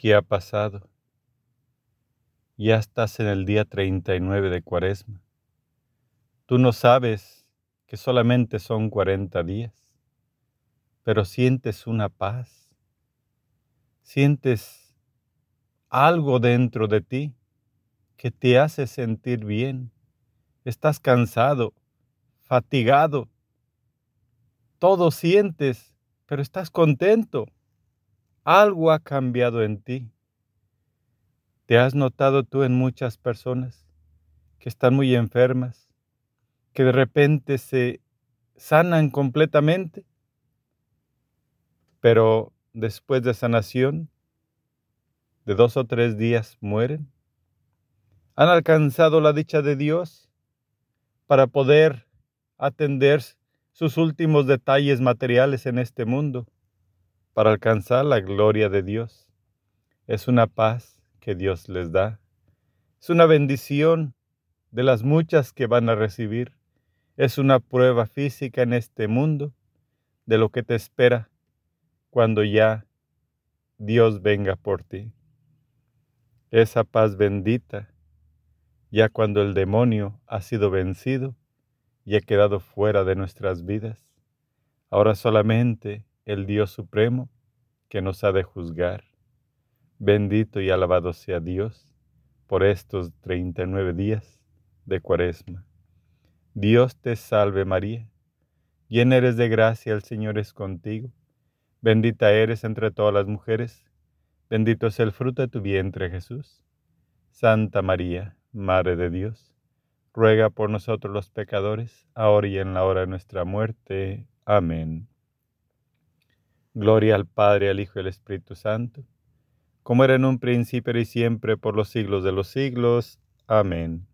¿Qué ha pasado? Ya estás en el día 39 de Cuaresma. Tú no sabes que solamente son 40 días, pero sientes una paz. Sientes algo dentro de ti que te hace sentir bien. Estás cansado, fatigado. Todo sientes, pero estás contento algo ha cambiado en ti. ¿Te has notado tú en muchas personas que están muy enfermas, que de repente se sanan completamente, pero después de sanación, de dos o tres días mueren? ¿Han alcanzado la dicha de Dios para poder atender sus últimos detalles materiales en este mundo? Para alcanzar la gloria de Dios. Es una paz que Dios les da. Es una bendición de las muchas que van a recibir. Es una prueba física en este mundo de lo que te espera cuando ya Dios venga por ti. Esa paz bendita, ya cuando el demonio ha sido vencido y ha quedado fuera de nuestras vidas. Ahora solamente el Dios Supremo, que nos ha de juzgar. Bendito y alabado sea Dios por estos treinta y nueve días de cuaresma. Dios te salve María, llena eres de gracia, el Señor es contigo. Bendita eres entre todas las mujeres, bendito es el fruto de tu vientre Jesús. Santa María, Madre de Dios, ruega por nosotros los pecadores, ahora y en la hora de nuestra muerte. Amén. Gloria al Padre, al Hijo y al Espíritu Santo, como era en un principio y siempre por los siglos de los siglos. Amén.